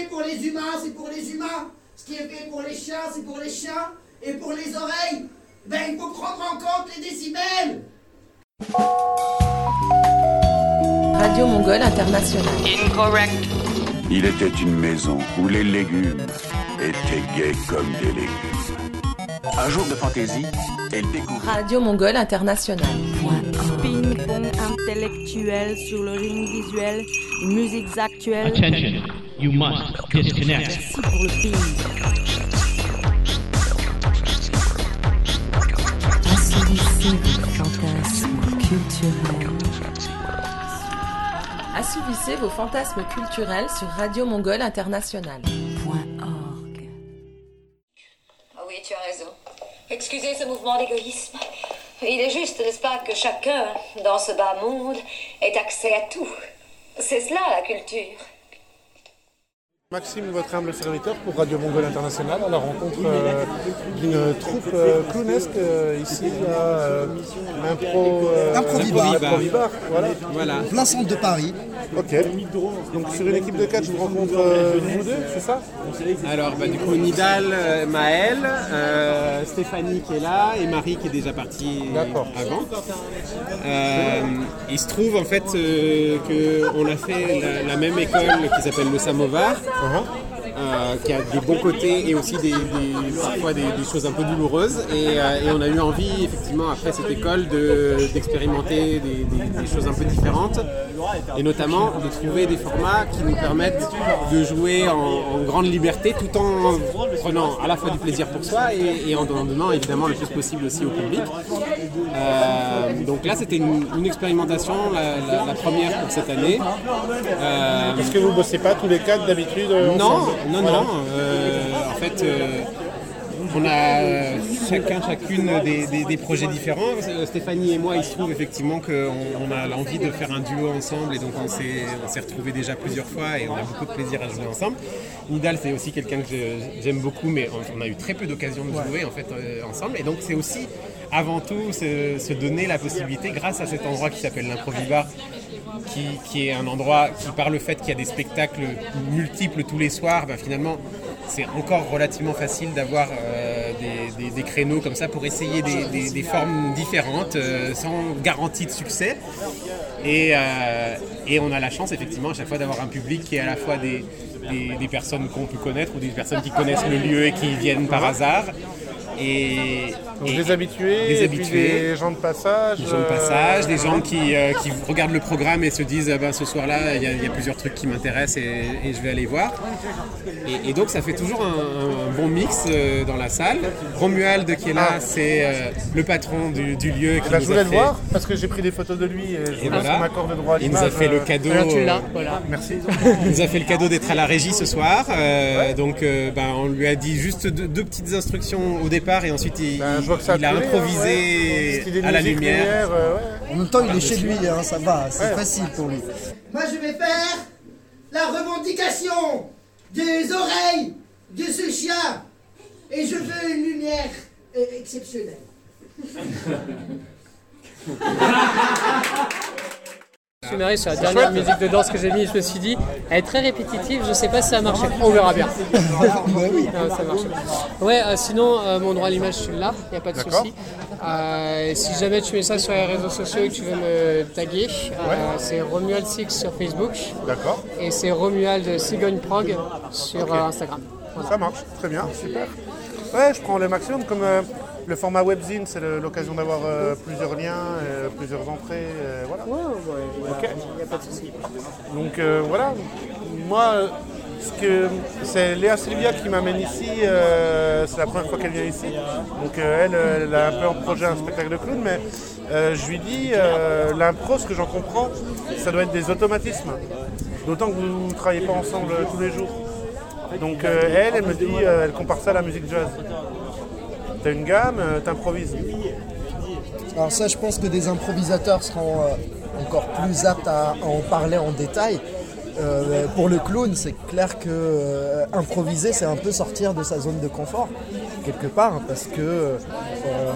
fait pour les humains, c'est pour les humains. Ce qui est fait pour les chiens, c'est pour les chiens. Et pour les oreilles, ben il faut prendre en compte les décibels. Radio Mongole International. Incorrect. Il était une maison où les légumes étaient gays comme des légumes. Un jour de fantaisie, elle découvre Radio Mongole International. Ping-pong intellectuel sur le ring visuel, musiques actuelles. Attention, you must disconnect. Merci pour le ping. Assouvissez vos fantasmes culturels sur Radio Mongole International. Ah oui, tu as raison. Excusez ce mouvement d'égoïsme. Il est juste, n'est-ce pas, que chacun, dans ce bas monde, ait accès à tout. C'est cela, la culture. Maxime, votre humble serviteur pour Radio Mongole International, à la rencontre euh, d'une troupe euh, clownesque euh, ici à euh, l'impro. Improvibar, voilà. Voilà. Plein centre de Paris. Ok. Donc sur une équipe de catch, je vous rencontre euh, vous deux, c'est ça? Alors, bah, du coup, Nidal, euh, Maël, euh, Stéphanie qui est là et Marie qui est déjà partie D'accord. avant. Euh, il se trouve en fait qu'on a fait la, la même école qui s'appelle le Samovar. Euh, qui a des bons côtés et aussi des, des- parfois des, des choses un peu douloureuses. Et, euh, et on a eu envie, effectivement, après cette école, de- d'expérimenter des, des- des choses un peu différentes. Et notamment de trouver des formats qui nous permettent de jouer en, en grande liberté tout en prenant à la fois du plaisir pour soi et, et en donnant évidemment le plus possible aussi au public. Euh, donc là, c'était une, une expérimentation, la, la- la première pour cette année. Est-ce que vous bossez pas tous les quatre d'habitude non, ensemble non, Voilà. non. euh, en fait, euh, on a euh, chacun, chacune des, des- projets différents. Stéphanie et moi, il se trouve effectivement qu'on on a l'envie de faire un duo ensemble et donc on s'est retrouvés déjà plusieurs fois et on a beaucoup de plaisir à jouer ensemble. Nidal, c'est aussi quelqu'un que j'aime beaucoup, mais on, a eu très peu d'occasions de jouer en fait ensemble. Et donc c'est aussi avant tout se, se donner la possibilité, grâce à cet endroit qui s'appelle l'Improvibar, qui, est un endroit qui, par le fait qu'il y a des spectacles multiples tous les soirs, ben, finalement, c'est encore relativement facile d'avoir euh, des, créneaux comme ça pour essayer des, formes différentes, euh, sans garantie de succès. Et, euh, et on a la chance, effectivement, à chaque fois d'avoir un public qui est à la fois des personnes qu'on peut connaître ou des personnes qui connaissent le lieu et qui viennent par hasard. Et, Donc et- des habitués, des et puis habitués. des gens de passage. Des gens de euh, passage, des gens qui, euh, qui regardent le programme et se disent ah ben, ce soir-là, il y, a- il y a plusieurs trucs qui m'intéressent et, et je vais aller voir. Et, et donc ça fait toujours un, un bon mix euh, dans la salle. Romuald qui est là, c'est euh, le patron du, du lieu qui Eh ben, nous je voulais a le voir parce que j'ai pris des photos de lui et je voilà. son accord de droit à Il nous a fait le euh, cadeau. alors, tu l'as, euh, voilà. Merci. Il nous a fait le cadeau d'être à la régie ce soir. euh, Donc, euh, ben, on lui a dit juste deux, deux petites instructions au départ et ensuite il, Ben, vois que ça il a hein, improvisé ouais. À la lumière. euh, ouais. En même temps, il est chez lui, hein, ça va, c'est Ouais. facile pour lui. Moi, je vais faire la revendication des oreilles de ce chien. Et je veux une lumière euh, exceptionnelle. Sur la dernière musique de danse que j'ai mis, je me suis dit, elle est très répétitive, je sais pas si ça a marché. On verra bien. Non, ça marche. Ouais, euh, sinon, euh, mon droit à l'image, je suis là, il n'y a pas de D'accord. souci. Euh, si jamais tu mets ça sur les réseaux sociaux et que tu veux me taguer, euh, c'est Romuald Six sur Facebook D'accord, et c'est Romuald Cigogne Prague sur euh, Instagram. Voilà. ça marche, très bien, super. Ouais, je prends le maximum comme euh, le format webzine, c'est l'occasion d'avoir euh, plusieurs liens, euh, plusieurs entrées, euh, voilà. Ouais, ouais, Ok. il n'y a pas de souci. Donc voilà, moi, ce que c'est Léa Sylvia qui m'amène ici, c'est la première fois qu'elle vient ici. Donc elle, elle a un peu en projet un spectacle de clown, mais je lui dis, l'impro, ce que j'en comprends, ça doit être des automatismes. D'autant que vous ne travaillez pas ensemble tous les jours. Donc euh, elle, elle me dit, euh, elle compare ça à la musique jazz. T'as une gamme, euh, t'improvises. Alors ça, je pense que des improvisateurs seront euh, encore plus apte à, en parler en détail. Euh, pour le clown, c'est clair que euh, improviser, c'est un peu sortir de sa zone de confort, quelque part, hein, parce que euh,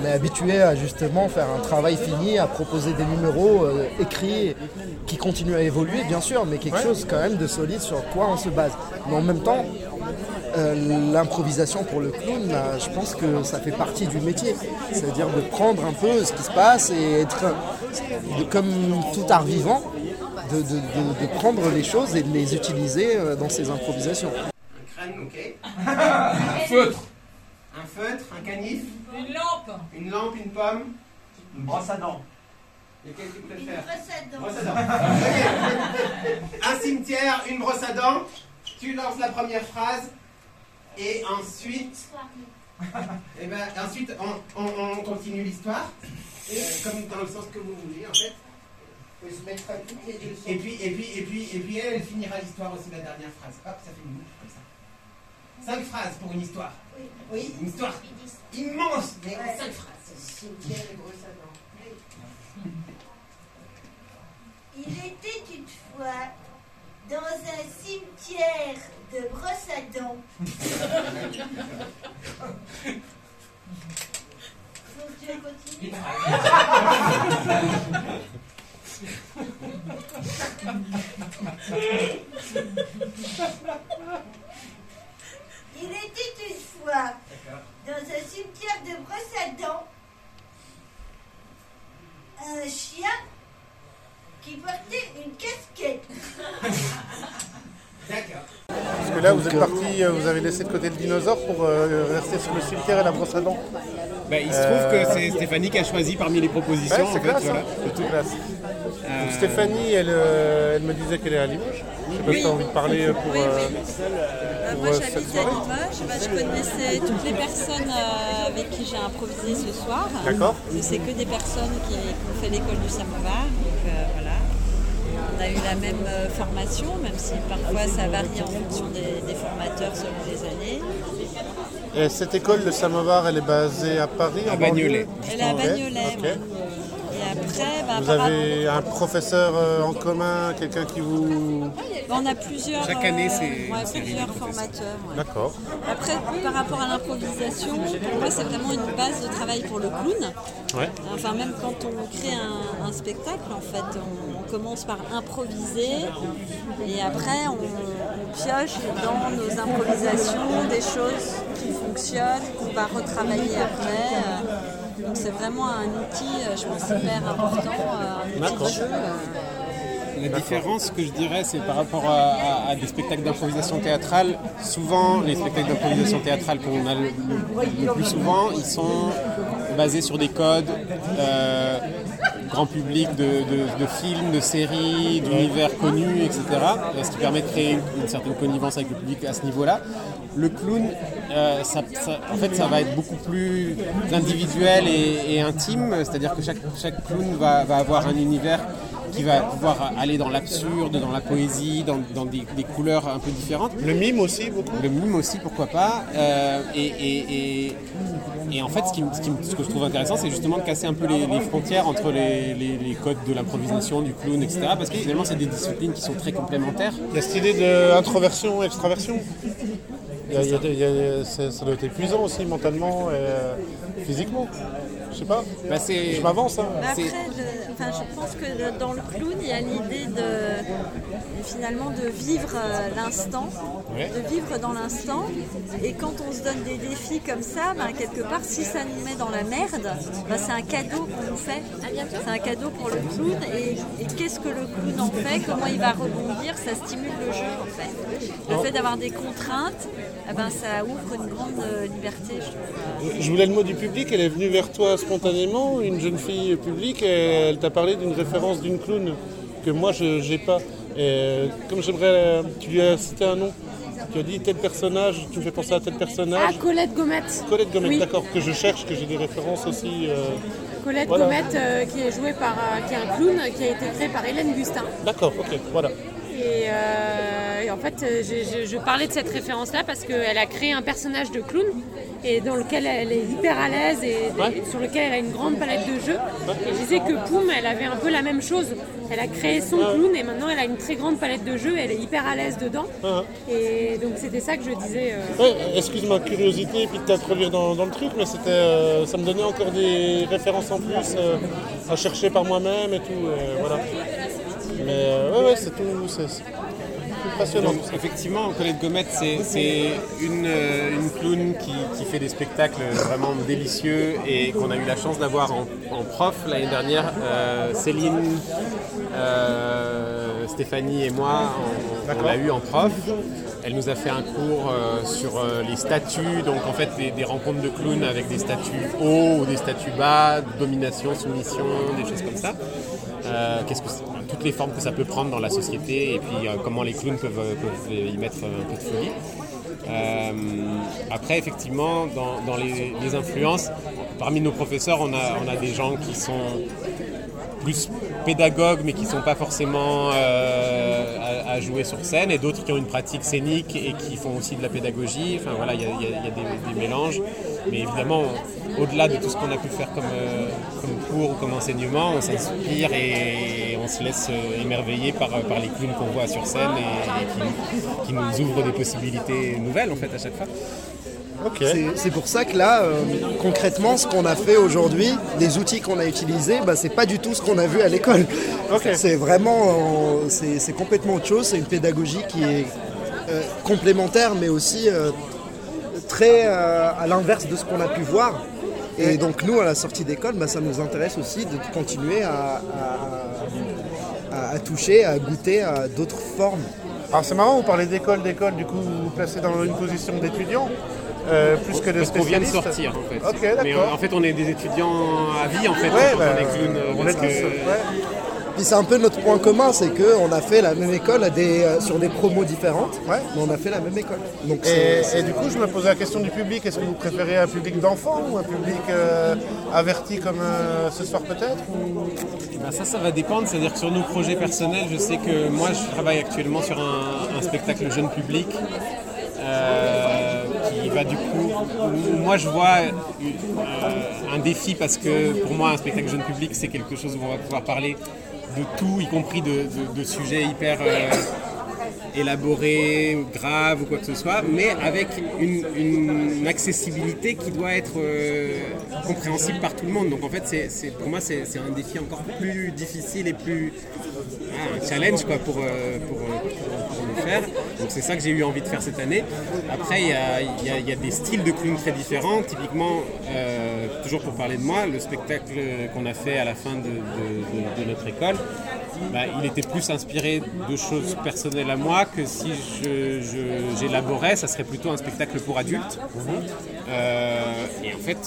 on est habitué à justement faire un travail fini, à proposer des numéros écrits qui continuent à évoluer, bien sûr, mais quelque chose quand même de solide sur quoi on se base. Mais en même temps, euh, l'improvisation pour le clown, là, je pense que ça fait partie du métier. C'est-à-dire de prendre un peu ce qui se passe et être, de- comme tout art vivant, de, de- de- de prendre les choses et de les utiliser euh, dans ses improvisations. Un crâne, ok. un feutre. Un feutre, un canif. Une lampe. Une lampe, une pomme. Une brosse à dents. Tu préfères brosse à dents. Brosse à dents. Ok. Un cimetière, une brosse à dents. Tu lances la première phrase. Et ensuite. Et ben, ensuite, on, on- on continue l'histoire. Euh, comme dans le sens que vous voulez, en fait. se mettre à toutes les deux Et puis, et puis, et puis, et puis elle, elle finira l'histoire aussi, la dernière phrase. Hop, ça fait une boucle comme ça. Cinq phrases pour une histoire. Oui. Une histoire immense, mais Ouais. cinq phrases. Cimetière et brosse à dents. Il était une fois dans un cimetière de brosse à dents. Donc tu veux continuer Il était une fois dans un cimetière de brosse à dents un chien qui portait une casquette. D'accord. Parce que là, vous êtes parti, laissé de côté le dinosaure pour euh, rester sur le cimetière et la brosse à dents. Bah, il se trouve que c'est Stéphanie qui a choisi parmi les propositions. Ouais, en c'est fait, classe, voilà. hein. c'est tout. Classe. Euh, Donc Stéphanie, elle, euh, elle me disait qu'elle est à Limoges. Je sais pas si tu as envie de parler pour, Oui, euh, oui. Pour, moi j'habite cette à soirée. Limoges, Bah, je connaissais toutes les personnes euh, avec qui j'ai improvisé ce soir. D'accord. C'est que des personnes qui, qui ont fait l'école du samovar, donc euh, voilà. On a eu la même euh, formation, même si parfois ça varie en fonction des, des formateurs selon les années. Et cette école de Samovar, elle est basée à Paris À Bagnolet. Elle est à Bagnolet, ok. ouais. Et après, bah, Vous par avez un professeur euh, en commun, quelqu'un qui vous... Bah, on a plusieurs, Chaque année, euh, c'est- ouais, plusieurs formateurs. ouais. D'accord. Après, par rapport à l'improvisation, pour moi, c'est vraiment une base de travail pour le clown. Ouais. Enfin, même quand on crée un, un spectacle, en fait, on commence par improviser et après, on, on pioche dans nos improvisations des choses qui fonctionnent, qu'on va retravailler après. Donc, c'est vraiment un outil, euh, je pense, hyper important, euh, un outil de jeu. euh. La différence que je dirais, c'est par rapport à, à- à des spectacles d'improvisation théâtrale. Souvent, les spectacles d'improvisation théâtrale qu'on a le, le- le plus souvent, ils sont basés sur des codes euh, grand public de, de- films, de séries, d'univers connus, etc. Ce qui permet de créer une, certaine connivence avec le public à ce niveau-là. Le clown, euh, ça- en fait, ça va être beaucoup plus individuel et, et intime, c'est-à-dire que chaque, chaque clown va, va avoir un univers qui va pouvoir aller dans l'absurde, dans la poésie, dans, dans des, des couleurs un peu différentes. Le mime aussi, beaucoup Le mime aussi, pourquoi pas. Euh, et, et- et- et en fait, ce, qui, me- ce qui me- ce que je trouve intéressant, c'est justement de casser un peu les, les frontières entre les, les- les codes de l'improvisation, du clown, etc. Parce que finalement, c'est des disciplines qui sont très complémentaires. Il y a cette idée d'introversion, extraversion. Il y a- il y a des- il y a- ça ça doit être épuisant aussi mentalement et euh, physiquement. Je sais pas. Bah, je m'avance. Hein. Après, je, enfin, je pense que dans le clown, il y a l'idée de finalement de vivre euh, l'instant, Ouais. de vivre dans l'instant. Et quand on se donne des défis comme ça, ben, quelque part, si ça nous met dans la merde, ben, c'est un cadeau qu'on nous fait. C'est un cadeau pour le clown. Et, et qu'est-ce que le clown en fait? Comment il va rebondir? Ça stimule le jeu en fait. Le fait d'avoir des contraintes, eh ben, ça ouvre une grande euh, liberté, je trouve. Je voulais le mot du public, elle est venue vers toi spontanément, une jeune fille publique, et elle t'a parlé d'une référence d'une clown que moi je n'ai pas. Et comme j'aimerais, euh, tu lui as cité un nom, tu as dit tel personnage, tu me fais penser à tel Ah, personnage. Colette Gomet. Colette Gomet, Oui. d'accord, que je cherche, que j'ai des références aussi. euh, Colette voilà. Gomet, euh, qui est jouée par, euh, qui est un clown, qui a été créé par Hélène Gustin. D'accord, ok, voilà. Et, et en fait, je, je- je parlais de cette référence-là parce qu'elle a créé un personnage de clown et dans lequel elle est hyper à l'aise et, et sur lequel elle a une grande palette de jeux. Et je disais que Poum, elle avait un peu la même chose. Elle a créé son clown et maintenant elle a une très grande palette de jeux et elle est hyper à l'aise dedans. Et donc c'était ça que je disais. euh, Ouais, excuse ma curiosité et puis de t'introduire dans, dans le truc, mais c'était, euh, ça me donnait encore des références en plus euh, à chercher par moi-même et tout. voilà. Mais ouais, ouais, c'est tout. C'est effectivement, Colette Gomet, c'est une, euh, clown qui, fait des spectacles vraiment délicieux et qu'on a eu la chance d'avoir en, prof l'année dernière. Euh, Céline, euh, Stéphanie et moi, on, l'a eu en prof. Elle nous a fait un cours sur les statuts, donc en fait des, rencontres de clowns avec des statuts hauts ou des statuts bas, domination, soumission, des choses comme ça. Qu'est-ce que c'est- toutes les formes que ça peut prendre dans la société et puis euh, comment les clowns peuvent, euh, peuvent y mettre un peu de folie. Euh, après, effectivement, dans, les, influences, parmi nos professeurs, on a, des gens qui sont plus pédagogues, mais qui ne sont pas forcément à, jouer sur scène, et d'autres qui ont une pratique scénique et qui font aussi de la pédagogie. Enfin voilà, il y a, des, mélanges. Mais évidemment, au-delà de tout ce qu'on a pu faire comme cours ou comme enseignement, on s'inspire et on se laisse euh, émerveiller par, par les clowns qu'on voit sur scène et, et qui, qui nous ouvrent des possibilités nouvelles en fait à chaque fois. C'est- C'est pour ça que là, euh, concrètement, ce qu'on a fait aujourd'hui, les outils qu'on a utilisés, bah, c'est pas du tout ce qu'on a vu à l'école. C'est vraiment, euh, c'est c'est complètement autre chose. C'est une pédagogie qui est euh, complémentaire, mais aussi euh, très euh, à l'inverse de ce qu'on a pu voir. Et donc nous, à la sortie d'école, bah, ça nous intéresse aussi de continuer à, à- à- toucher, à goûter à d'autres formes. Alors c'est marrant, vous parlez d'école, d'école, du coup vous vous placez dans une position d'étudiant, euh, plus que de Parce qu'on vient de sortir en fait. Ok, d'accord. Mais euh, en fait on est des étudiants à vie en fait Ouais, bah, on est clown. euh, on est que- tous, Puis c'est un peu notre point commun, c'est qu'on a fait la même école à des, euh, sur des promos différentes, mais on a fait la même école. Donc Et, du coup, je me posais la question du public. Est-ce que vous préférez un public d'enfants ou un public euh, averti comme euh, ce soir peut-être ou- Ben, ça, ça va dépendre. C'est-à-dire que sur nos projets personnels, je sais que moi, je travaille actuellement sur un, un spectacle jeune public euh, qui va du coup. Moi, je vois euh, un défi parce que pour moi, un spectacle jeune public, c'est quelque chose où on va pouvoir parler de tout, y compris de, de- sujets hyper. euh, élaborés, graves ou quoi que ce soit, mais avec une, accessibilité qui doit être euh, compréhensible par tout le monde. Donc en fait, c'est, pour moi, c'est, un défi encore plus difficile et plus ah, un challenge quoi, pour, euh, euh, pour- le faire. Donc c'est ça que j'ai eu envie de faire cette année. Après, il y a, y a- des styles de clown très différents. Typiquement, pour parler de moi, le spectacle qu'on a fait à la fin de, notre école, bah, il était plus inspiré de choses personnelles à moi que si j'élaborais, ça serait plutôt un spectacle pour adultes. Euh, et en fait,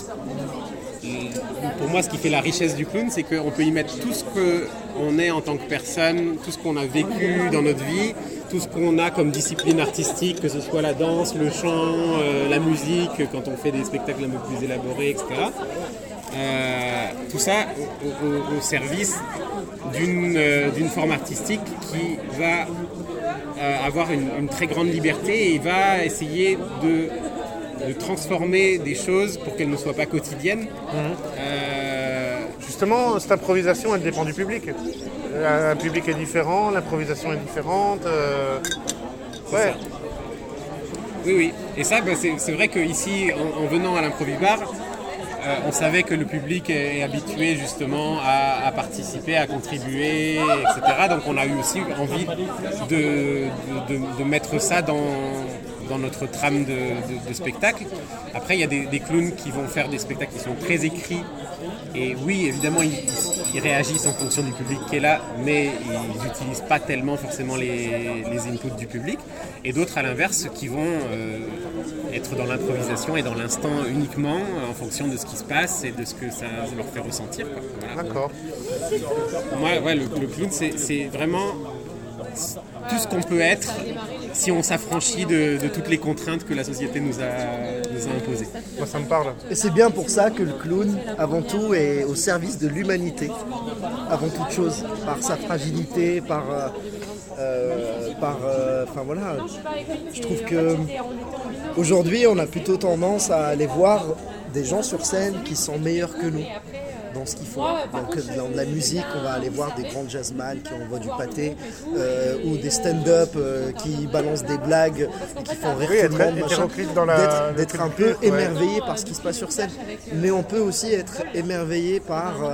pour moi, ce qui fait la richesse du clown, c'est qu'on peut y mettre tout ce qu'on est en tant que personne, tout ce qu'on a vécu dans notre vie, tout ce qu'on a comme discipline artistique, que ce soit la danse, le chant, euh, la musique, quand on fait des spectacles un peu plus élaborés, etc. Euh, tout ça au, au- au service d'une euh, d'une forme artistique qui va avoir une, une très grande liberté et va essayer de, de transformer des choses pour qu'elles ne soient pas quotidiennes. Euh, Justement, cette improvisation, elle dépend du public. Un public est différent, l'improvisation est différente. euh, Ouais. Oui, oui. Et ça, bah, c'est c'est vrai qu'ici, en, en venant à l'improvibar, euh, on savait que le public est, est habitué justement à, à participer, à contribuer, etc. Donc on a eu aussi envie de, de- de- de mettre ça dans, dans notre trame de, de- de spectacle. Après, il y a des, des clowns qui vont faire des spectacles qui sont très écrits. Et oui, évidemment, ils, ils réagissent en fonction du public qui est là, mais ils n'utilisent pas tellement forcément les, les inputs du public. Et d'autres, à l'inverse, qui vont euh, être dans l'improvisation et dans l'instant uniquement en fonction de ce qui se passe et de ce que ça leur fait ressentir. Voilà. D'accord. Moi, ouais, le, le clown, c'est c'est vraiment tout ce qu'on peut être si on s'affranchit de, de toutes les contraintes que la société nous a, nous a imposées. Moi, ça me parle. Et c'est bien pour ça que le clown, avant tout, est au service de l'humanité, avant toute chose, par sa fragilité, par, euh, euh, par, euh, Enfin voilà, je trouve que aujourd'hui on a plutôt tendance à aller voir des gens sur scène qui sont meilleurs que nous dans ce qu'ils font. Donc dans la musique, on va aller voir des grands jazzman qui envoient du pâté euh, ou des stand-up euh, qui balancent des blagues et qui font rire Oui, tout être le monde. machin. hétéroclite dans la- D'être- un peu ouais. émerveillé par ce qui se passe sur scène. Mais on peut aussi être émerveillé par, euh,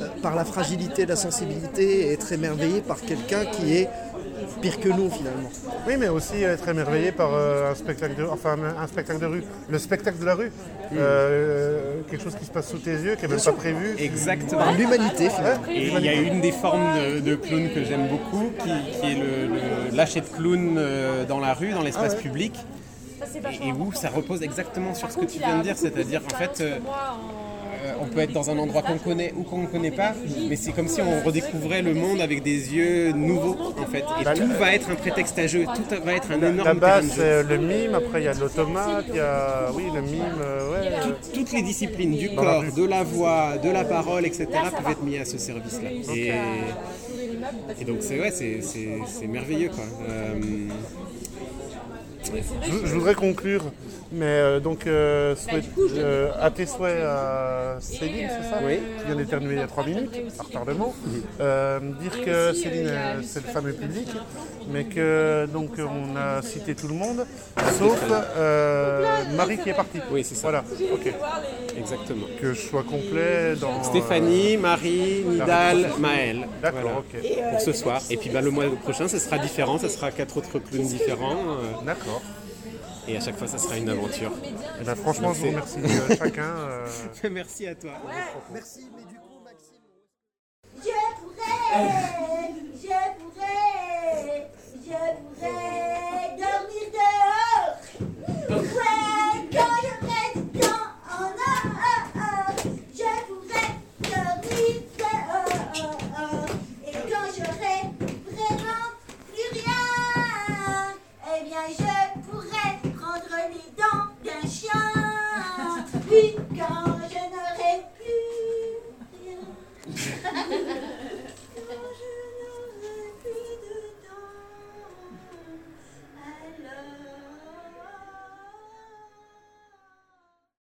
euh, par la fragilité, la sensibilité et être émerveillé par quelqu'un qui est pire que nous finalement. Oui, mais aussi être émerveillé par euh, un, spectacle de, enfin, un spectacle de rue. Le spectacle de la rue. Euh, quelque chose qui se passe sous tes yeux, qui n'est même pas prévu. Exactement. L'humanité, finalement. Et il y a une des formes de, de clown que j'aime beaucoup, qui, qui est le, le lâcher de clown euh, dans la rue, dans l'espace Ah ouais. public. Et, où ça repose exactement sur ce que tu viens de dire, c'est-à-dire en fait, euh, euh, on peut être dans un endroit qu'on connaît ou qu'on ne connaît pas, mais c'est comme si on redécouvrait le monde avec des yeux nouveaux en fait. Et Bah, tout le- va être un prétexte à jeu, tout va être un énorme jeu. c'est le mime, après il y a l'automate, il y a oui, le mime, euh, ouais. euh, Tout- toutes les disciplines du Dans corps, de la voix, de la parole, etc. peuvent être mis à ce service-là. Et, et donc c'est ouais, c'est merveilleux quoi. Euh, Je, je voudrais conclure, mais euh, donc euh, souhait- euh, à tes souhaits à Céline, c'est ça Oui. Qui vient d'éternuer il y a 3 minutes, par retardement. Euh, dire que Céline, c'est le fameux public, mais que donc on a cité tout le monde, sauf Marie qui est partie. Oui, c'est ça. Voilà, ok. Exactement. Que je sois complet dans. Stéphanie, Marie, Nidal. Maël. D'accord, Voilà. ok. Pour ce soir. Et puis bah, le mois prochain, ce sera différent, ce sera quatre autres clowns différents. D'accord. Et à chaque fois, ça sera une aventure. Eh ben, franchement, je vous remercie euh, chacun. euh, Merci à toi. Merci, mais du coup, Maxime. Je pourrais, je pourrais, je pourrais